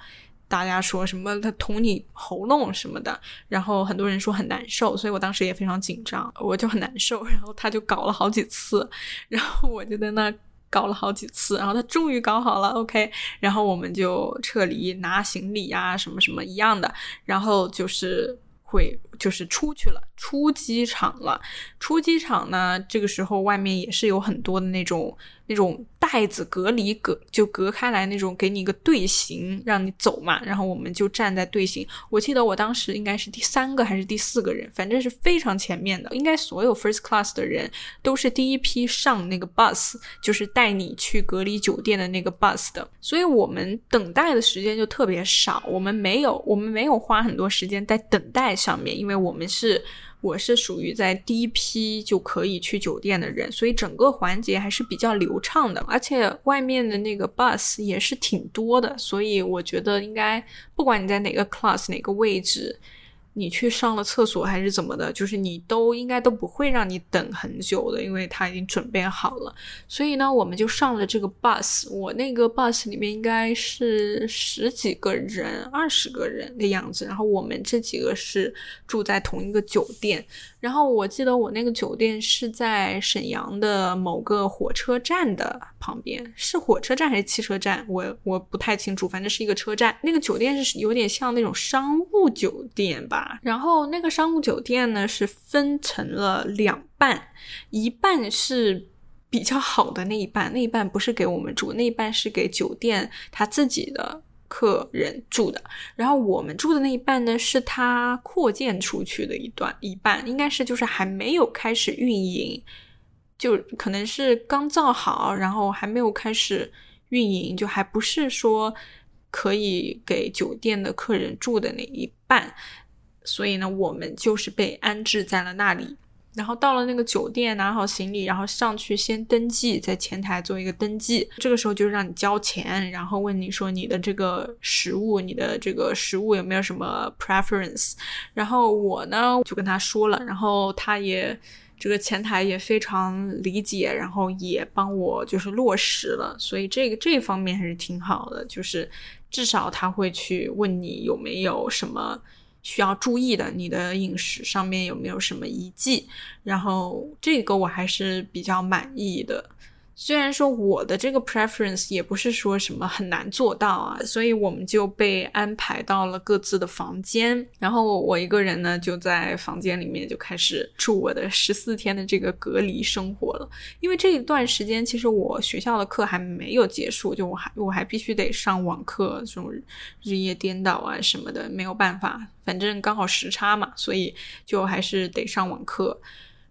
大家说什么他捅你喉咙什么的，然后很多人说很难受，所以我当时也非常紧张，我就很难受，然后他就搞了好几次，然后我就在那。搞了好几次，然后他终于搞好了，OK，然后我们就撤离拿行李呀，什么什么一样的，然后就是会就是出去了，出机场了，出机场呢，这个时候外面也是有很多的那种。那种袋子隔离隔就隔开来那种，给你一个队形让你走嘛，然后我们就站在队形。我记得我当时应该是第三个还是第四个人，反正是非常前面的。应该所有 first class 的人都是第一批上那个 bus，就是带你去隔离酒店的那个 bus 的。所以我们等待的时间就特别少，我们没有我们没有花很多时间在等待上面，因为我们是。我是属于在第一批就可以去酒店的人，所以整个环节还是比较流畅的，而且外面的那个 bus 也是挺多的，所以我觉得应该不管你在哪个 class 哪个位置。你去上了厕所还是怎么的？就是你都应该都不会让你等很久的，因为他已经准备好了。所以呢，我们就上了这个 bus。我那个 bus 里面应该是十几个人、二十个人的样子。然后我们这几个是住在同一个酒店。然后我记得我那个酒店是在沈阳的某个火车站的旁边，是火车站还是汽车站？我我不太清楚，反正是一个车站。那个酒店是有点像那种商务酒店吧。然后那个商务酒店呢是分成了两半，一半是比较好的那一半，那一半不是给我们住，那一半是给酒店他自己的客人住的。然后我们住的那一半呢，是他扩建出去的一段一半，应该是就是还没有开始运营，就可能是刚造好，然后还没有开始运营，就还不是说。可以给酒店的客人住的那一半，所以呢，我们就是被安置在了那里。然后到了那个酒店，拿好行李，然后上去先登记，在前台做一个登记。这个时候就让你交钱，然后问你说你的这个食物，你的这个食物有没有什么 preference？然后我呢就跟他说了，然后他也这个前台也非常理解，然后也帮我就是落实了。所以这个这方面还是挺好的，就是。至少他会去问你有没有什么需要注意的，你的饮食上面有没有什么遗迹，然后这个我还是比较满意的。虽然说我的这个 preference 也不是说什么很难做到啊，所以我们就被安排到了各自的房间，然后我一个人呢就在房间里面就开始住我的十四天的这个隔离生活了。因为这一段时间其实我学校的课还没有结束，就我还我还必须得上网课，这种日夜颠倒啊什么的没有办法，反正刚好时差嘛，所以就还是得上网课。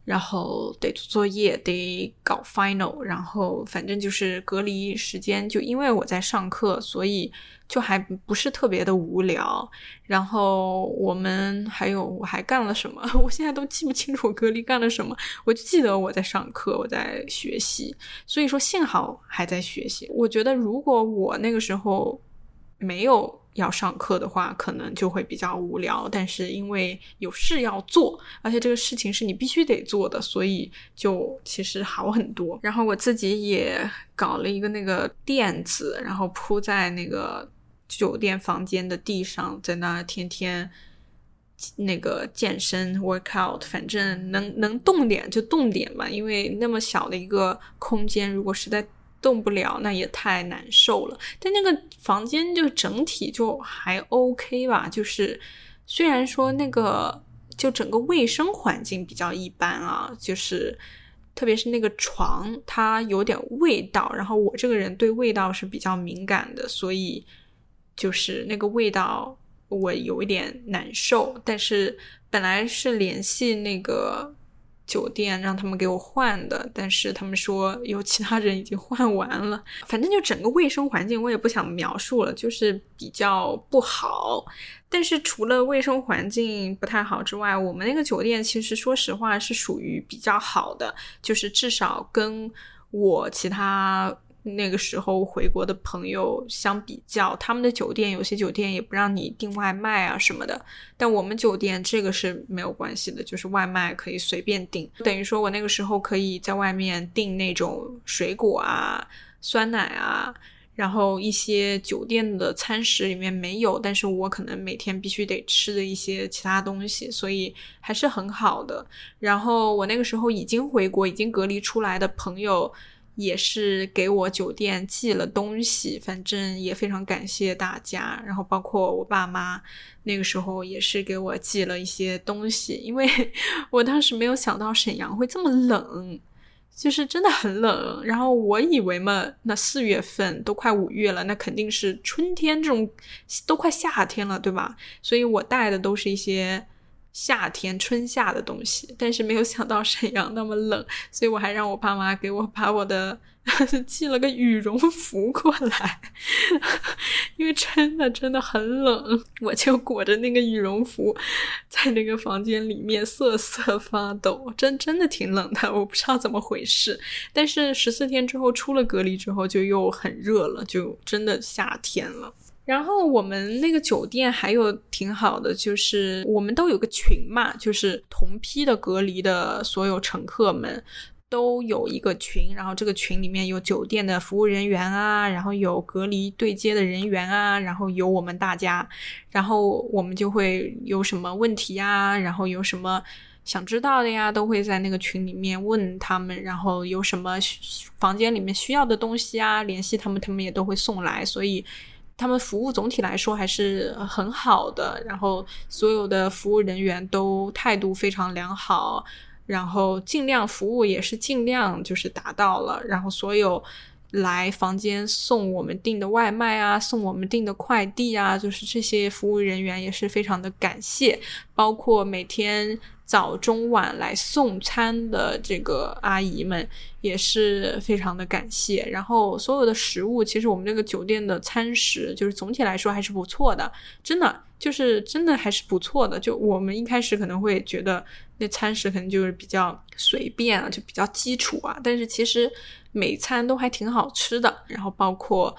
然后得做作业，得搞 final，然后反正就是隔离时间，就因为我在上课，所以就还不是特别的无聊。然后我们还有我还干了什么，我现在都记不清楚我隔离干了什么，我就记得我在上课，我在学习。所以说幸好还在学习。我觉得如果我那个时候没有。要上课的话，可能就会比较无聊。但是因为有事要做，而且这个事情是你必须得做的，所以就其实好很多。然后我自己也搞了一个那个垫子，然后铺在那个酒店房间的地上，在那天天那个健身 workout，反正能能动点就动点吧。因为那么小的一个空间，如果实在动不了，那也太难受了。但那个房间就整体就还 OK 吧，就是虽然说那个就整个卫生环境比较一般啊，就是特别是那个床它有点味道，然后我这个人对味道是比较敏感的，所以就是那个味道我有一点难受。但是本来是联系那个。酒店让他们给我换的，但是他们说有其他人已经换完了。反正就整个卫生环境，我也不想描述了，就是比较不好。但是除了卫生环境不太好之外，我们那个酒店其实说实话是属于比较好的，就是至少跟我其他。那个时候回国的朋友相比较，他们的酒店有些酒店也不让你订外卖啊什么的，但我们酒店这个是没有关系的，就是外卖可以随便订。等于说我那个时候可以在外面订那种水果啊、酸奶啊，然后一些酒店的餐食里面没有，但是我可能每天必须得吃的一些其他东西，所以还是很好的。然后我那个时候已经回国、已经隔离出来的朋友。也是给我酒店寄了东西，反正也非常感谢大家。然后包括我爸妈，那个时候也是给我寄了一些东西，因为 我当时没有想到沈阳会这么冷，就是真的很冷。然后我以为嘛，那四月份都快五月了，那肯定是春天这种，都快夏天了，对吧？所以我带的都是一些。夏天春夏的东西，但是没有想到沈阳那么冷，所以我还让我爸妈给我把我的 寄了个羽绒服过来，因为真的真的很冷，我就裹着那个羽绒服在那个房间里面瑟瑟发抖，真真的挺冷的，我不知道怎么回事。但是十四天之后出了隔离之后就又很热了，就真的夏天了。然后我们那个酒店还有挺好的，就是我们都有个群嘛，就是同批的隔离的所有乘客们都有一个群，然后这个群里面有酒店的服务人员啊，然后有隔离对接的人员啊，然后有我们大家，然后我们就会有什么问题呀，然后有什么想知道的呀，都会在那个群里面问他们，然后有什么房间里面需要的东西啊，联系他们，他们也都会送来，所以。他们服务总体来说还是很好的，然后所有的服务人员都态度非常良好，然后尽量服务也是尽量就是达到了，然后所有来房间送我们订的外卖啊，送我们订的快递啊，就是这些服务人员也是非常的感谢，包括每天。早中晚来送餐的这个阿姨们也是非常的感谢。然后所有的食物，其实我们这个酒店的餐食就是总体来说还是不错的，真的就是真的还是不错的。就我们一开始可能会觉得那餐食可能就是比较随便啊，就比较基础啊，但是其实每餐都还挺好吃的。然后包括。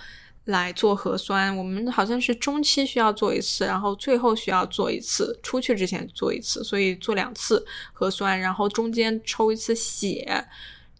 来做核酸，我们好像是中期需要做一次，然后最后需要做一次，出去之前做一次，所以做两次核酸，然后中间抽一次血，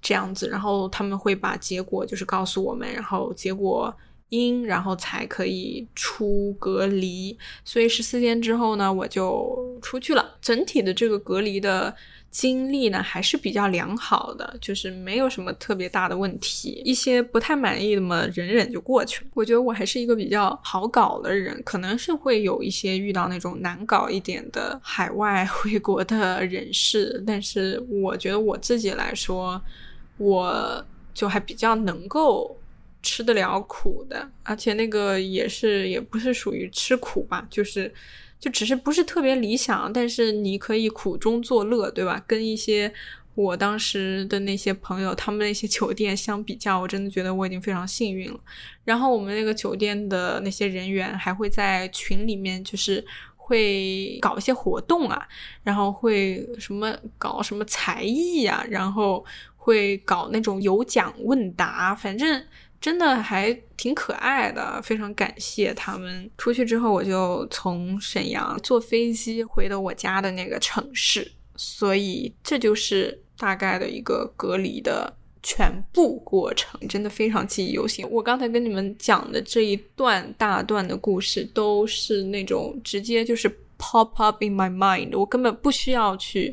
这样子，然后他们会把结果就是告诉我们，然后结果阴，然后才可以出隔离，所以十四天之后呢，我就出去了，整体的这个隔离的。经历呢还是比较良好的，就是没有什么特别大的问题，一些不太满意的嘛，忍忍就过去了。我觉得我还是一个比较好搞的人，可能是会有一些遇到那种难搞一点的海外 回国的人士，但是我觉得我自己来说，我就还比较能够吃得了苦的，而且那个也是也不是属于吃苦吧，就是。就只是不是特别理想，但是你可以苦中作乐，对吧？跟一些我当时的那些朋友，他们那些酒店相比较，我真的觉得我已经非常幸运了。然后我们那个酒店的那些人员还会在群里面，就是会搞一些活动啊，然后会什么搞什么才艺呀，然后会搞那种有奖问答，反正。真的还挺可爱的，非常感谢他们。出去之后，我就从沈阳坐飞机回到我家的那个城市，所以这就是大概的一个隔离的全部过程，真的非常记忆犹新。我刚才跟你们讲的这一段大段的故事，都是那种直接就是 pop up in my mind，我根本不需要去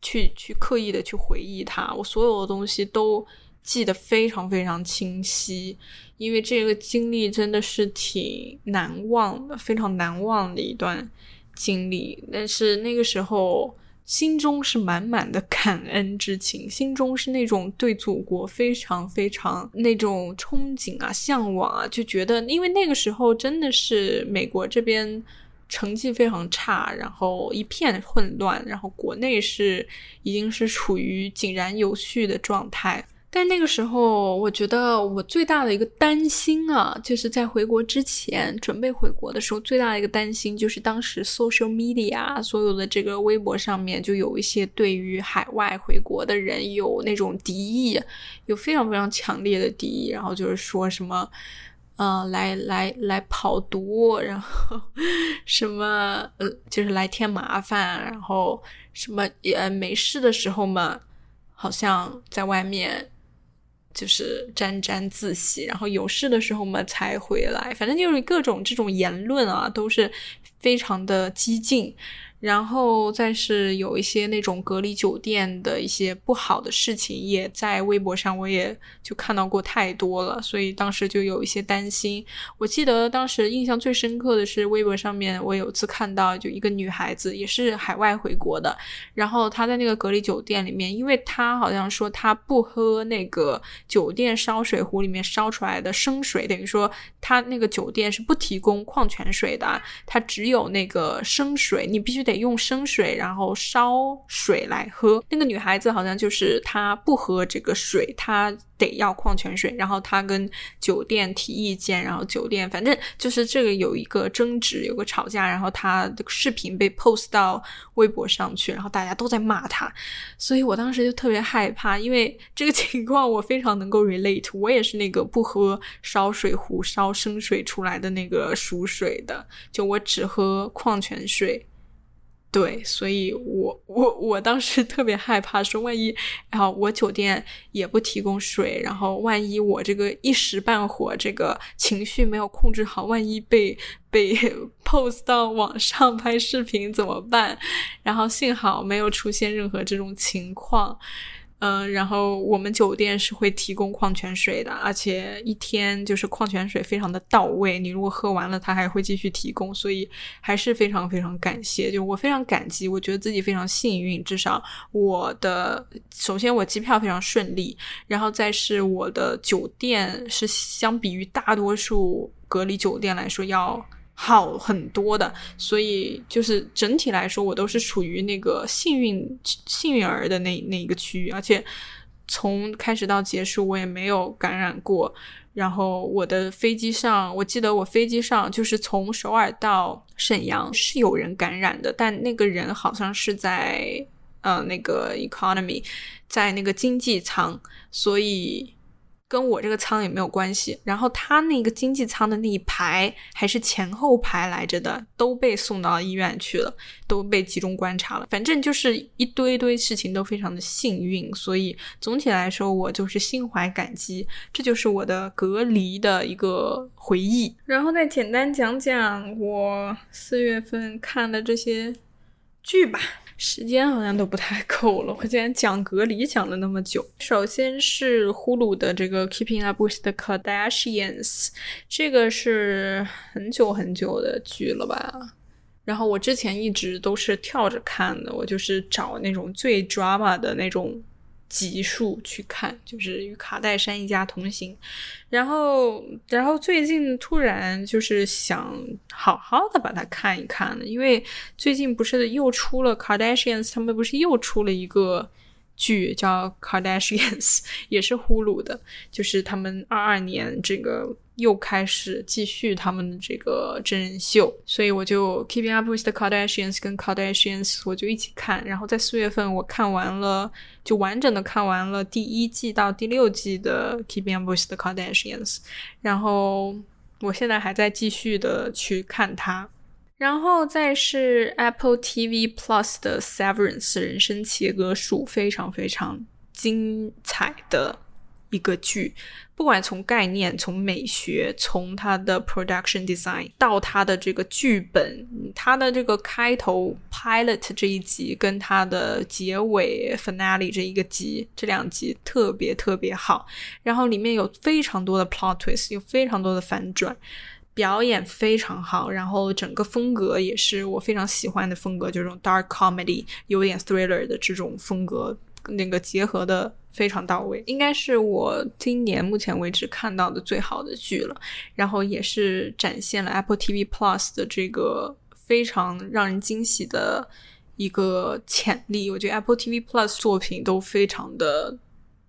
去去刻意的去回忆它，我所有的东西都。记得非常非常清晰，因为这个经历真的是挺难忘的，非常难忘的一段经历。但是那个时候心中是满满的感恩之情，心中是那种对祖国非常非常那种憧憬啊、向往啊，就觉得因为那个时候真的是美国这边成绩非常差，然后一片混乱，然后国内是已经是处于井然有序的状态。但那个时候，我觉得我最大的一个担心啊，就是在回国之前准备回国的时候，最大的一个担心就是当时 social media 所有的这个微博上面就有一些对于海外回国的人有那种敌意，有非常非常强烈的敌意，然后就是说什么，呃，来来来跑毒，然后什么呃，就是来添麻烦，然后什么也没事的时候嘛，好像在外面。就是沾沾自喜，然后有事的时候嘛才回来，反正就是各种这种言论啊，都是非常的激进。然后再是有一些那种隔离酒店的一些不好的事情，也在微博上我也就看到过太多了，所以当时就有一些担心。我记得当时印象最深刻的是微博上面，我有次看到就一个女孩子也是海外回国的，然后她在那个隔离酒店里面，因为她好像说她不喝那个酒店烧水壶里面烧出来的生水，等于说她那个酒店是不提供矿泉水的，她只有那个生水，你必须。得用生水，然后烧水来喝。那个女孩子好像就是她不喝这个水，她得要矿泉水。然后她跟酒店提意见，然后酒店反正就是这个有一个争执，有个吵架。然后她的视频被 post 到微博上去，然后大家都在骂她。所以我当时就特别害怕，因为这个情况我非常能够 relate。我也是那个不喝烧水壶烧生水出来的那个熟水的，就我只喝矿泉水。对，所以我我我当时特别害怕，说万一，然后我酒店也不提供水，然后万一我这个一时半会这个情绪没有控制好，万一被被 post 到网上拍视频怎么办？然后幸好没有出现任何这种情况。嗯，然后我们酒店是会提供矿泉水的，而且一天就是矿泉水非常的到位。你如果喝完了，他还会继续提供，所以还是非常非常感谢。就我非常感激，我觉得自己非常幸运，至少我的首先我机票非常顺利，然后再是我的酒店是相比于大多数隔离酒店来说要。好很多的，所以就是整体来说，我都是处于那个幸运幸运儿的那那一个区域，而且从开始到结束，我也没有感染过。然后我的飞机上，我记得我飞机上就是从首尔到沈阳是有人感染的，但那个人好像是在呃那个 economy，在那个经济舱，所以。跟我这个舱也没有关系，然后他那个经济舱的那一排还是前后排来着的，都被送到医院去了，都被集中观察了。反正就是一堆堆事情都非常的幸运，所以总体来说我就是心怀感激。这就是我的隔离的一个回忆。然后再简单讲讲我四月份看的这些剧吧。时间好像都不太够了，我竟然讲隔离讲了那么久。首先是呼噜的这个《Keeping Up with the Kardashians》，这个是很久很久的剧了吧？然后我之前一直都是跳着看的，我就是找那种最 drama 的那种。集数去看，就是与卡戴珊一家同行，然后，然后最近突然就是想好好的把它看一看了，因为最近不是又出了卡戴珊，他们不是又出了一个。剧叫《Kardashians 》，也是呼噜的，就是他们二二年这个又开始继续他们的这个真人秀，所以我就《Keeping Up with the Kardashians》跟《Kardashians》我就一起看，然后在四月份我看完了，就完整的看完了第一季到第六季的《Keeping Up with the Kardashians》，然后我现在还在继续的去看它。然后再是 Apple TV Plus 的《Severance》人生切割术，非常非常精彩的一个剧。不管从概念、从美学、从它的 production design 到它的这个剧本，它的这个开头 pilot 这一集跟它的结尾 finale 这一个集，这两集特别特别好。然后里面有非常多的 plot twist，有非常多的反转。表演非常好，然后整个风格也是我非常喜欢的风格，就这种 dark comedy，有点 thriller 的这种风格，那个结合的非常到位，应该是我今年目前为止看到的最好的剧了。然后也是展现了 Apple TV Plus 的这个非常让人惊喜的一个潜力。我觉得 Apple TV Plus 作品都非常的。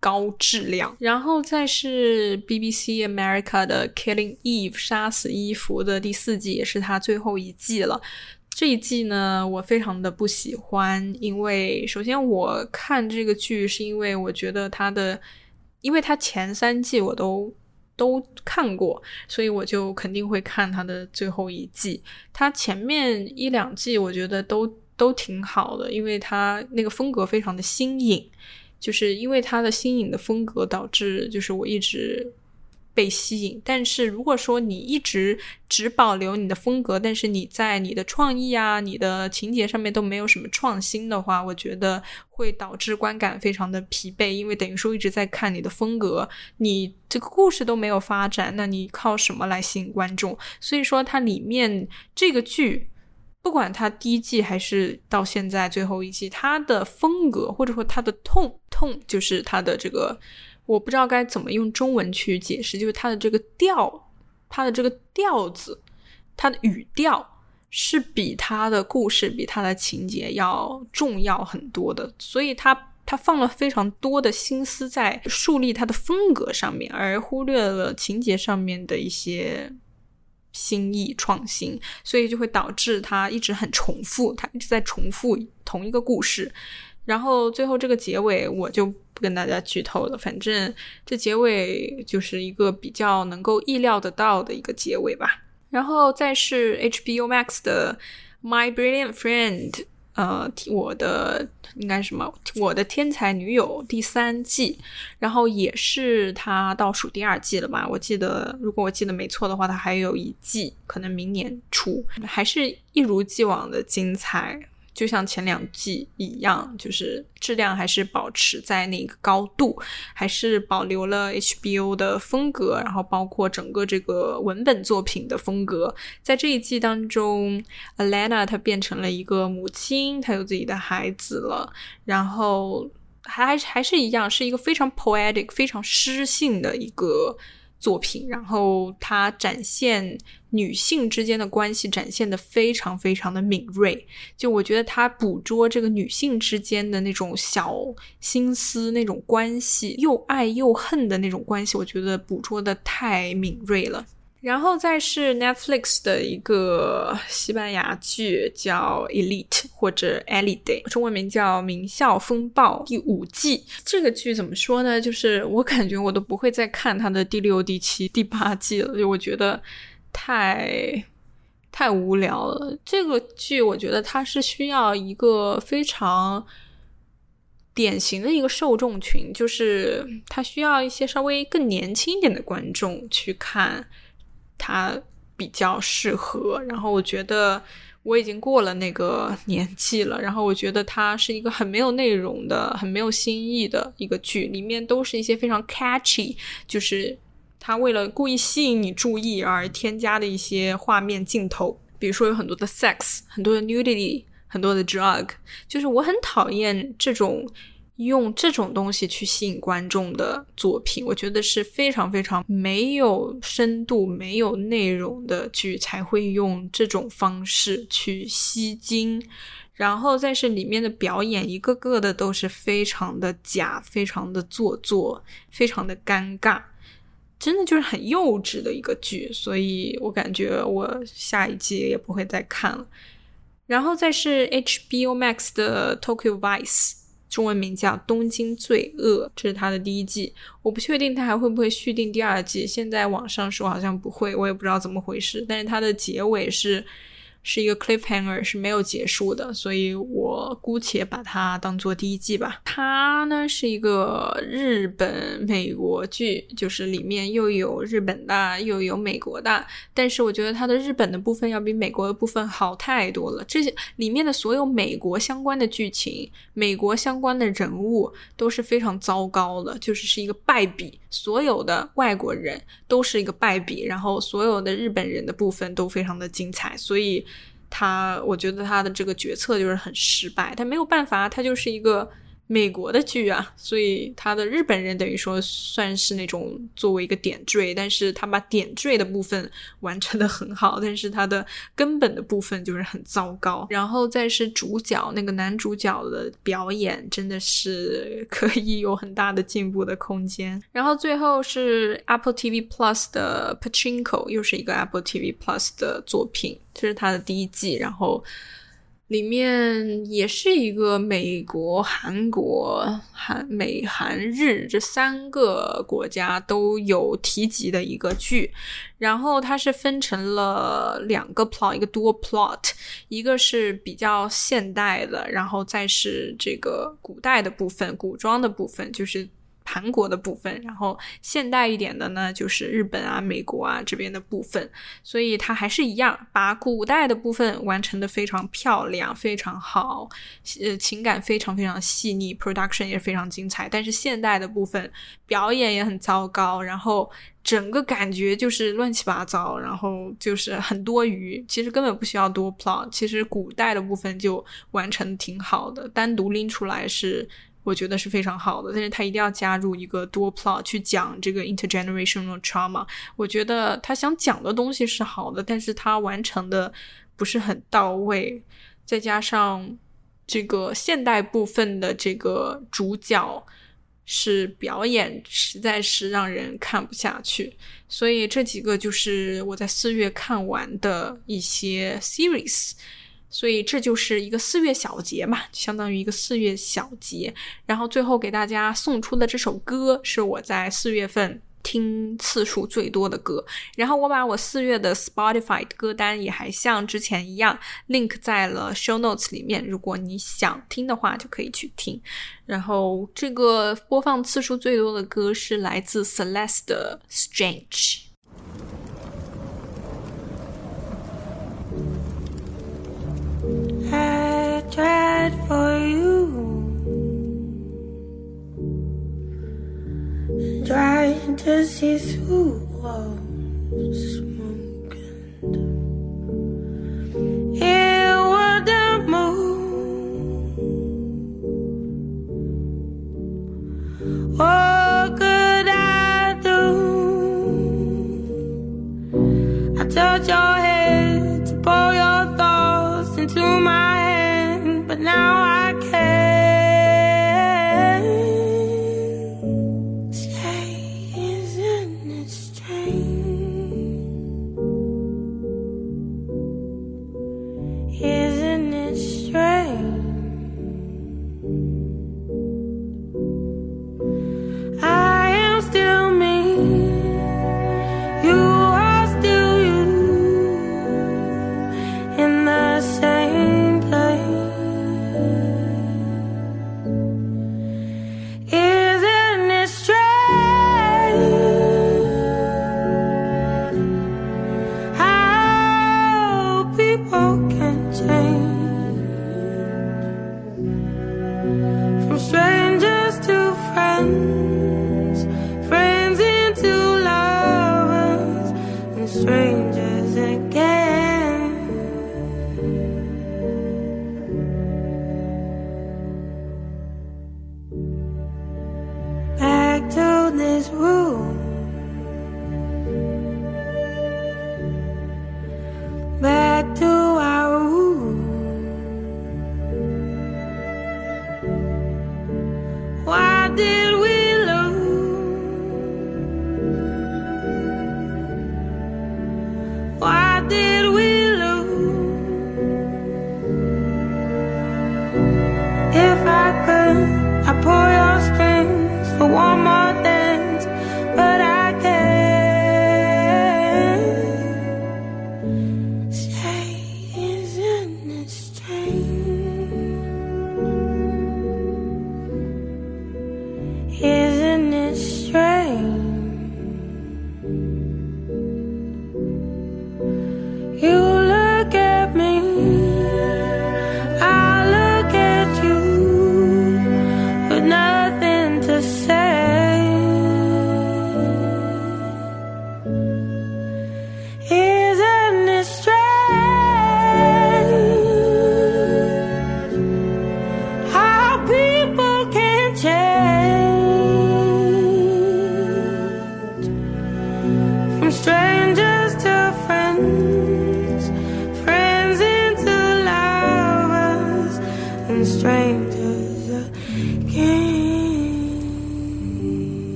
高质量，然后再是 BBC America 的《Killing Eve》杀死伊芙的第四季，也是它最后一季了。这一季呢，我非常的不喜欢，因为首先我看这个剧是因为我觉得它的，因为它前三季我都都看过，所以我就肯定会看它的最后一季。它前面一两季我觉得都都挺好的，因为它那个风格非常的新颖。就是因为它的新颖的风格，导致就是我一直被吸引。但是如果说你一直只保留你的风格，但是你在你的创意啊、你的情节上面都没有什么创新的话，我觉得会导致观感非常的疲惫。因为等于说一直在看你的风格，你这个故事都没有发展，那你靠什么来吸引观众？所以说它里面这个剧。不管它第一季还是到现在最后一季，它的风格或者说它的痛痛，就是它的这个，我不知道该怎么用中文去解释，就是它的这个调，它的这个调子，它的语调是比它的故事、比它的情节要重要很多的，所以它他放了非常多的心思在树立它的风格上面，而忽略了情节上面的一些。新意创新，所以就会导致他一直很重复，他一直在重复同一个故事。然后最后这个结尾我就不跟大家剧透了，反正这结尾就是一个比较能够意料得到的一个结尾吧。然后再是 HBO Max 的《My Brilliant Friend》。呃，我的应该什么？我的天才女友第三季，然后也是它倒数第二季了吧？我记得，如果我记得没错的话，它还有一季，可能明年出，还是一如既往的精彩。就像前两季一样，就是质量还是保持在那个高度，还是保留了 HBO 的风格，然后包括整个这个文本作品的风格。在这一季当中，Alana 她变成了一个母亲，她有自己的孩子了，然后还还还是一样，是一个非常 poetic、非常诗性的一个。作品，然后它展现女性之间的关系，展现的非常非常的敏锐。就我觉得它捕捉这个女性之间的那种小心思，那种关系，又爱又恨的那种关系，我觉得捕捉的太敏锐了。然后再是 Netflix 的一个西班牙剧，叫《Elite》或者《Elite》，中文名叫《名校风暴》第五季。这个剧怎么说呢？就是我感觉我都不会再看它的第六、第七、第八季了，就我觉得太太无聊了。这个剧我觉得它是需要一个非常典型的一个受众群，就是它需要一些稍微更年轻一点的观众去看。它比较适合，然后我觉得我已经过了那个年纪了，然后我觉得它是一个很没有内容的、很没有新意的一个剧，里面都是一些非常 catchy，就是他为了故意吸引你注意而添加的一些画面镜头，比如说有很多的 sex，很多的 nudity，很多的 drug，就是我很讨厌这种。用这种东西去吸引观众的作品，我觉得是非常非常没有深度、没有内容的剧才会用这种方式去吸睛。然后再是里面的表演，一个个的都是非常的假、非常的做作、非常的尴尬，真的就是很幼稚的一个剧。所以我感觉我下一季也不会再看了。然后再是 HBO Max 的 Tokyo Vice。中文名叫《东京罪恶》，这是它的第一季，我不确定它还会不会续订第二季。现在网上说好像不会，我也不知道怎么回事。但是它的结尾是。是一个 cliffhanger 是没有结束的，所以我姑且把它当做第一季吧。它呢是一个日本美国剧，就是里面又有日本的又有美国的，但是我觉得它的日本的部分要比美国的部分好太多了。这些里面的所有美国相关的剧情、美国相关的人物都是非常糟糕的，就是是一个败笔。所有的外国人都是一个败笔，然后所有的日本人的部分都非常的精彩，所以他我觉得他的这个决策就是很失败，他没有办法，他就是一个。美国的剧啊，所以他的日本人等于说算是那种作为一个点缀，但是他把点缀的部分完成的很好，但是他的根本的部分就是很糟糕。然后再是主角那个男主角的表演，真的是可以有很大的进步的空间。然后最后是 Apple TV Plus 的 Pachinko，又是一个 Apple TV Plus 的作品，这是他的第一季，然后。里面也是一个美国、韩国、韩美、韩日这三个国家都有提及的一个剧，然后它是分成了两个 plot，一个多 plot，一个是比较现代的，然后再是这个古代的部分，古装的部分，就是。韩国的部分，然后现代一点的呢，就是日本啊、美国啊这边的部分，所以它还是一样，把古代的部分完成的非常漂亮、非常好，呃，情感非常非常细腻，production 也非常精彩。但是现代的部分表演也很糟糕，然后整个感觉就是乱七八糟，然后就是很多余。其实根本不需要多 plot，其实古代的部分就完成挺好的，单独拎出来是。我觉得是非常好的，但是他一定要加入一个多 plot 去讲这个 intergenerational trauma。我觉得他想讲的东西是好的，但是他完成的不是很到位，再加上这个现代部分的这个主角是表演，实在是让人看不下去。所以这几个就是我在四月看完的一些 series。所以这就是一个四月小节嘛，相当于一个四月小节。然后最后给大家送出的这首歌是我在四月份听次数最多的歌。然后我把我四月的 Spotify 歌单也还像之前一样 link 在了 show notes 里面，如果你想听的话就可以去听。然后这个播放次数最多的歌是来自 Celeste 的 Strange。tried for you. Trying to see through walls, smoke and it wouldn't move. What could I do? I touch your head.